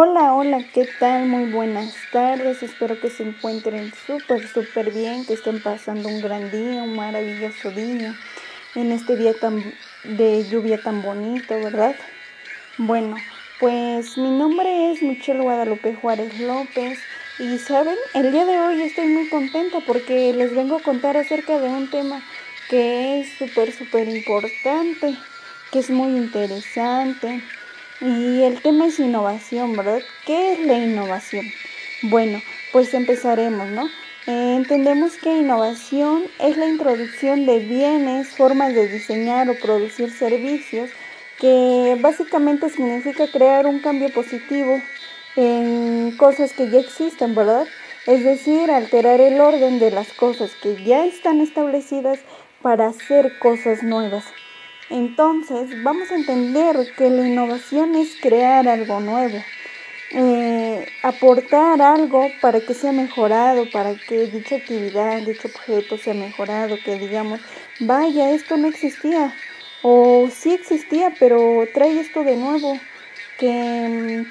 Hola, hola, ¿qué tal? Muy buenas tardes. Espero que se encuentren súper, súper bien, que estén pasando un gran día, un maravilloso día, en este día tan de lluvia tan bonito, ¿verdad? Bueno, pues mi nombre es Michelle Guadalupe Juárez López y saben, el día de hoy estoy muy contenta porque les vengo a contar acerca de un tema que es súper, súper importante, que es muy interesante y el tema es innovación, ¿verdad? ¿Qué es la innovación? Bueno, pues empezaremos, ¿no? Eh, entendemos que innovación es la introducción de bienes, formas de diseñar o producir servicios, que básicamente significa crear un cambio positivo en cosas que ya existen, ¿verdad? Es decir, alterar el orden de las cosas que ya están establecidas para hacer cosas nuevas. Entonces, vamos a entender que la innovación es crear algo nuevo, eh, aportar algo para que sea mejorado, para que dicha actividad, dicho objeto sea mejorado, que digamos, vaya, esto no existía, o sí existía, pero trae esto de nuevo, que,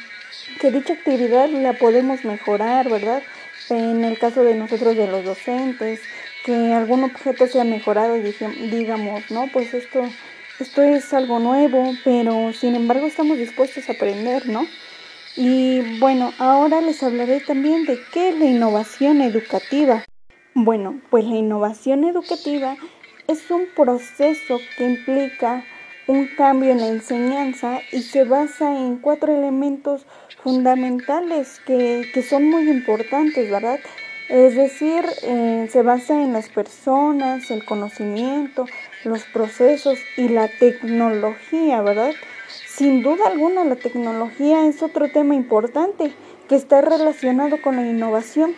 que dicha actividad la podemos mejorar, ¿verdad? En el caso de nosotros de los docentes, que algún objeto sea mejorado digamos, no, pues esto esto es algo nuevo, pero sin embargo estamos dispuestos a aprender, ¿no? Y bueno, ahora les hablaré también de qué es la innovación educativa. Bueno, pues la innovación educativa es un proceso que implica un cambio en la enseñanza y se basa en cuatro elementos fundamentales que, que son muy importantes, ¿verdad? Es decir, eh, se basa en las personas, el conocimiento, los procesos y la tecnología, ¿verdad? Sin duda alguna la tecnología es otro tema importante que está relacionado con la innovación,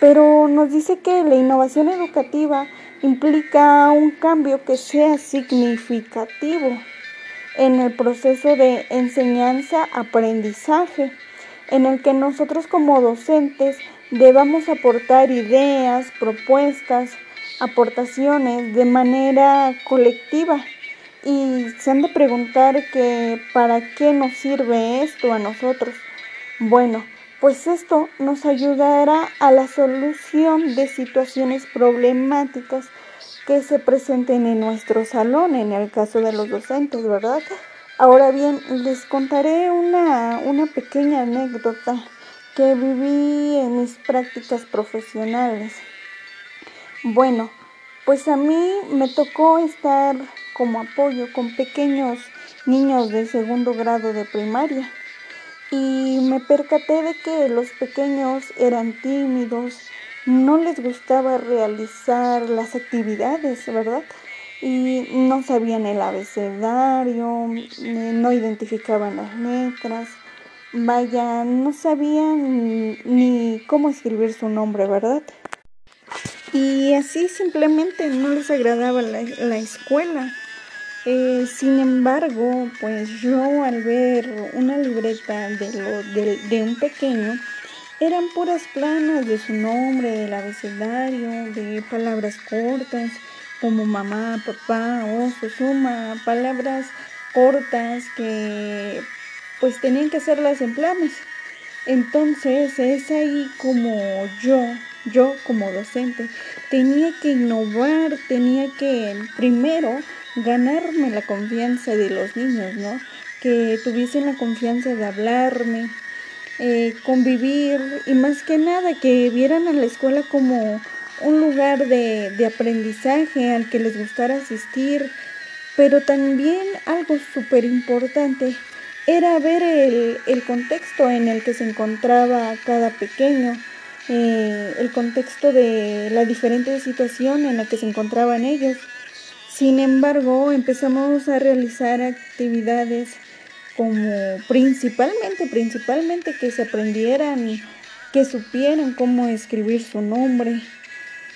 pero nos dice que la innovación educativa implica un cambio que sea significativo en el proceso de enseñanza-aprendizaje, en el que nosotros como docentes debamos aportar ideas, propuestas, aportaciones de manera colectiva y se han de preguntar que para qué nos sirve esto a nosotros. Bueno, pues esto nos ayudará a la solución de situaciones problemáticas que se presenten en nuestro salón, en el caso de los docentes, ¿verdad? Ahora bien, les contaré una, una pequeña anécdota que viví en mis prácticas profesionales. Bueno, pues a mí me tocó estar como apoyo con pequeños niños de segundo grado de primaria y me percaté de que los pequeños eran tímidos, no les gustaba realizar las actividades, ¿verdad? Y no sabían el abecedario, eh, no identificaban las letras vaya, no sabían ni, cómo escribir su nombre, ¿verdad? Y así simplemente no les agradaba la, escuela. Eh, sin embargo, pues yo al ver una libreta de, lo, de, de, un pequeño, eran puras planas de su nombre, del abecedario, de palabras cortas, como mamá, papá, oso, suma, palabras cortas que pues tenían que hacerlas en planes. Entonces es ahí como yo, yo como docente, tenía que innovar, tenía que primero ganarme la confianza de los niños, ¿no? Que tuviesen la confianza de hablarme, eh, convivir y más que nada que vieran a la escuela como un lugar de, de aprendizaje al que les gustara asistir, pero también algo súper importante era ver el, contexto en el que se encontraba cada pequeño, eh, el contexto de la diferente situación en la que se encontraban ellos. Sin embargo, empezamos a realizar actividades como principalmente, principalmente que se aprendieran, que supieran cómo escribir su nombre.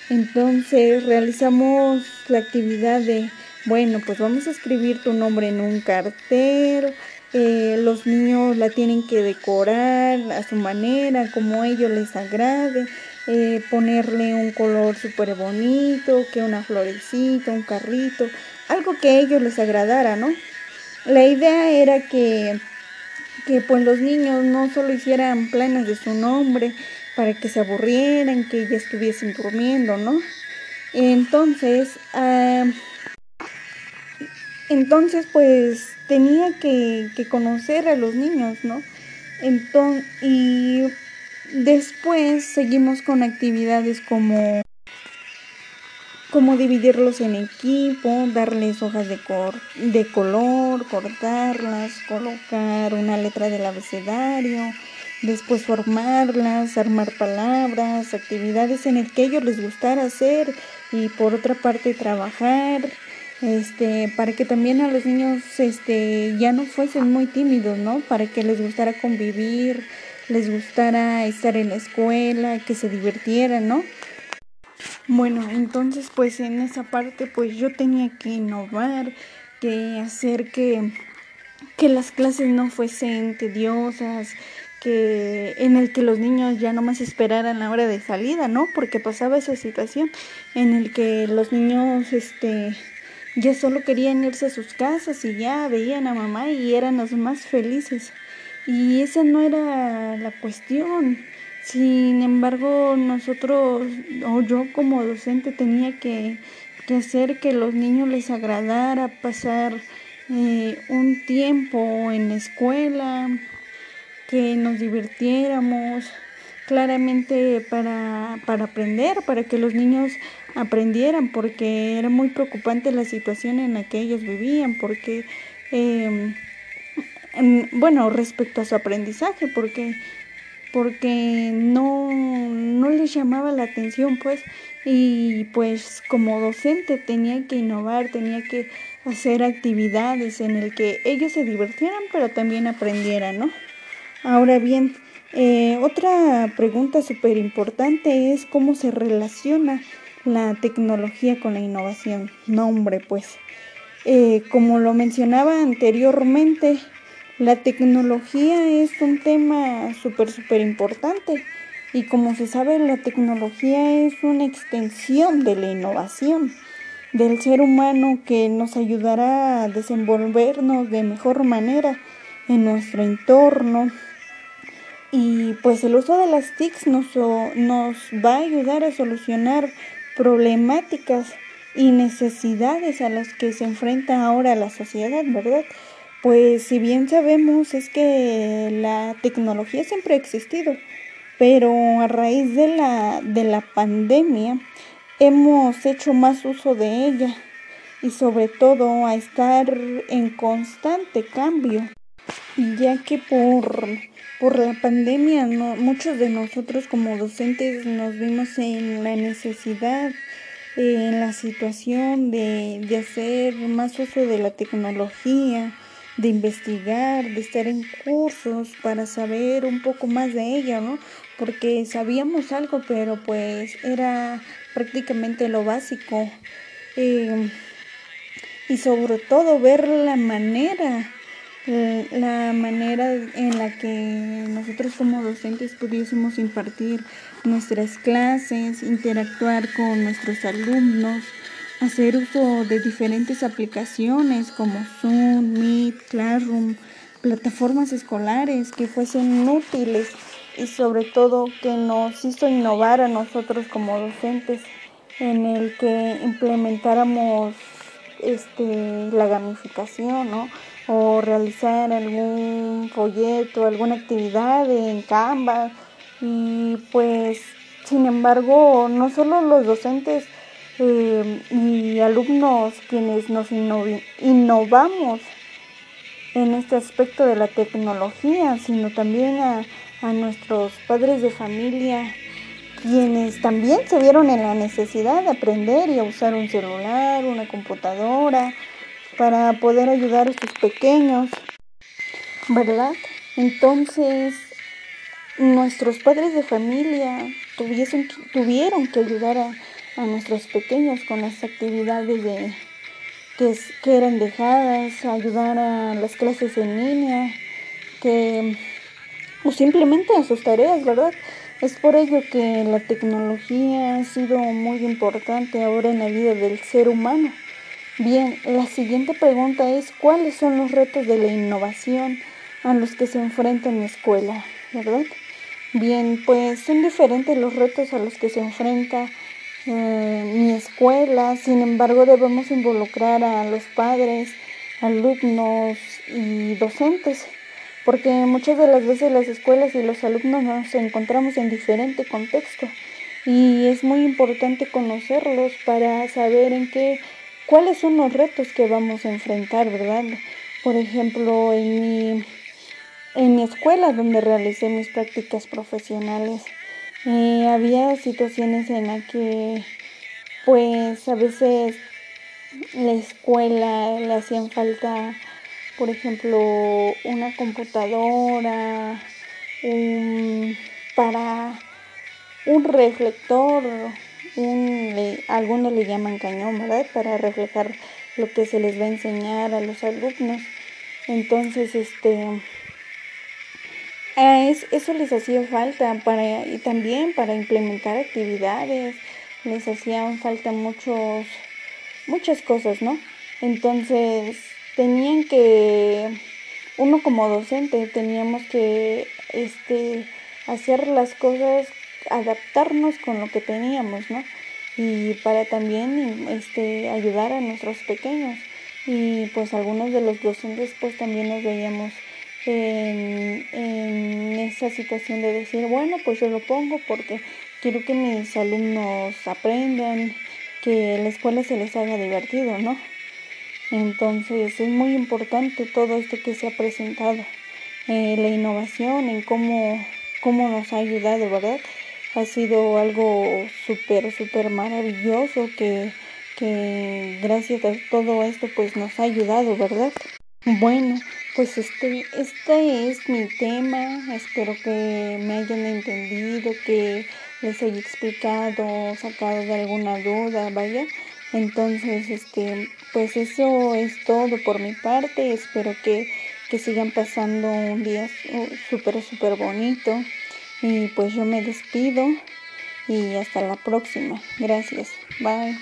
Entonces realizamos la actividad de, bueno, pues vamos a escribir tu nombre en un cartel, eh, los niños la tienen que decorar a su manera, como a ellos les agrade, eh, ponerle un color súper bonito, que una florecita, un carrito, algo que a ellos les agradara, ¿no? La idea era que, que pues los niños no solo hicieran planes de su nombre para que se aburrieran, que ya estuviesen durmiendo, ¿no? Entonces, ah, entonces pues tenía que, conocer a los niños, ¿no? Y después seguimos con actividades como como dividirlos en equipo, darles hojas de, de color, cortarlas, colocar una letra del abecedario, después formarlas, armar palabras, actividades en el que ellos les gustara hacer y por otra parte trabajar, este, para que también a los niños este, ya no fuesen muy tímidos, ¿no? Para que les gustara convivir, les gustara estar en la escuela, que se divirtieran, ¿no? Bueno, entonces pues en esa parte pues yo tenía que innovar, que hacer que, que las clases no fuesen tediosas, que en el que los niños ya no más esperaran la hora de salida, ¿no? Porque pasaba esa situación en el que los niños este ya solo querían irse a sus casas y ya veían a mamá y eran los más felices. Y esa no era la cuestión. Sin embargo, nosotros o yo como docente tenía que, hacer que los niños les agradara pasar eh, un tiempo en la escuela, que nos divirtiéramos, claramente para, para aprender, para que los niños aprendieran, porque era muy preocupante la situación en la que ellos vivían, porque, eh, bueno, respecto a su aprendizaje, porque porque no, no les llamaba la atención, pues, y pues como docente tenía que innovar, tenía que hacer actividades en el que ellos se divirtieran, pero también aprendieran, ¿no? Ahora bien, eh, otra pregunta súper importante es cómo se relaciona la tecnología con la innovación. No, pues, eh, como lo mencionaba anteriormente, la tecnología es un tema súper, súper importante y como se sabe, la tecnología es una extensión de la innovación del ser humano que nos ayudará a desenvolvernos de mejor manera en nuestro entorno. Y pues el uso de las TICs nos, nos va a ayudar a solucionar problemáticas y necesidades a las que se enfrenta ahora la sociedad, ¿verdad? Pues si bien sabemos es que la tecnología siempre ha existido, pero a raíz de la, de la pandemia hemos hecho más uso de ella y sobre todo a estar en constante cambio, ya que por, por la pandemia no, muchos de nosotros como docentes nos vimos en la necesidad, en la situación de, de hacer más uso de la tecnología, de investigar, de estar en cursos para saber un poco más de ella, ¿no? Porque sabíamos algo, pero pues era prácticamente lo básico. Eh, y sobre todo ver la manera, la manera en la que nosotros como docentes pudiésemos impartir nuestras clases, interactuar con nuestros alumnos, hacer uso de diferentes aplicaciones como Zoom, Meet, Classroom, plataformas escolares que fuesen útiles y sobre todo que nos hizo innovar a nosotros como docentes en el que implementáramos este la gamificación, ¿no? O realizar algún folleto, alguna actividad en Canva. Y pues sin embargo no solo los docentes eh, y alumnos quienes nos innovamos en este aspecto de la tecnología, sino también a, a nuestros padres de familia, quienes también se vieron en la necesidad de aprender y a usar un celular, una computadora, para poder ayudar a sus pequeños, ¿verdad? Entonces, nuestros padres de familia tuviesen, tuvieron que ayudar a, a nuestros pequeños con las actividades de, que, que eran dejadas, ayudar a las clases en línea, que, o simplemente a sus tareas, ¿verdad? Es por ello que la tecnología ha sido muy importante ahora en la vida del ser humano. Bien, la siguiente pregunta es, ¿cuáles son los retos de la innovación a los que se enfrenta en la escuela, ¿verdad? Bien, pues son diferentes los retos a los que se enfrenta eh, mi escuela, sin embargo debemos involucrar a los padres, alumnos y docentes, porque muchas de las veces las escuelas y los alumnos nos encontramos en diferente contexto y es muy importante conocerlos para saber en qué, cuáles son los retos que vamos a enfrentar, ¿verdad? Por ejemplo, en mi, en mi escuela donde realicé mis prácticas profesionales, eh, había situaciones en las que pues a veces la escuela le hacían falta, por ejemplo, una computadora, para un reflector, un, algunos le llaman cañón, ¿verdad? Para reflejar lo que se les va a enseñar a los alumnos. Entonces, este, eso les hacía falta para, y también para implementar actividades, les hacían falta muchos, muchas cosas, ¿no? Entonces, tenían que, uno como docente, teníamos que, este, hacer las cosas adaptarnos con lo que teníamos, ¿no? Y para también este, ayudar a nuestros pequeños. Y pues algunos de los docentes pues también nos veíamos en, en esa situación de decir, bueno, pues yo lo pongo porque quiero que mis alumnos aprendan, que la escuela se les haga divertido, ¿no? Entonces es muy importante todo esto que se ha presentado, eh, la innovación en cómo, cómo nos ha ayudado, ¿verdad? Ha sido algo súper, súper maravilloso que, que gracias a todo esto pues nos ha ayudado, ¿verdad? Bueno, pues este, este es mi tema, espero que me hayan entendido, que les haya explicado, sacado de alguna duda, vaya. Entonces, este, pues eso es todo por mi parte, espero que, que sigan pasando un día súper, súper bonito. Y pues yo me despido y hasta la próxima. Gracias. Bye.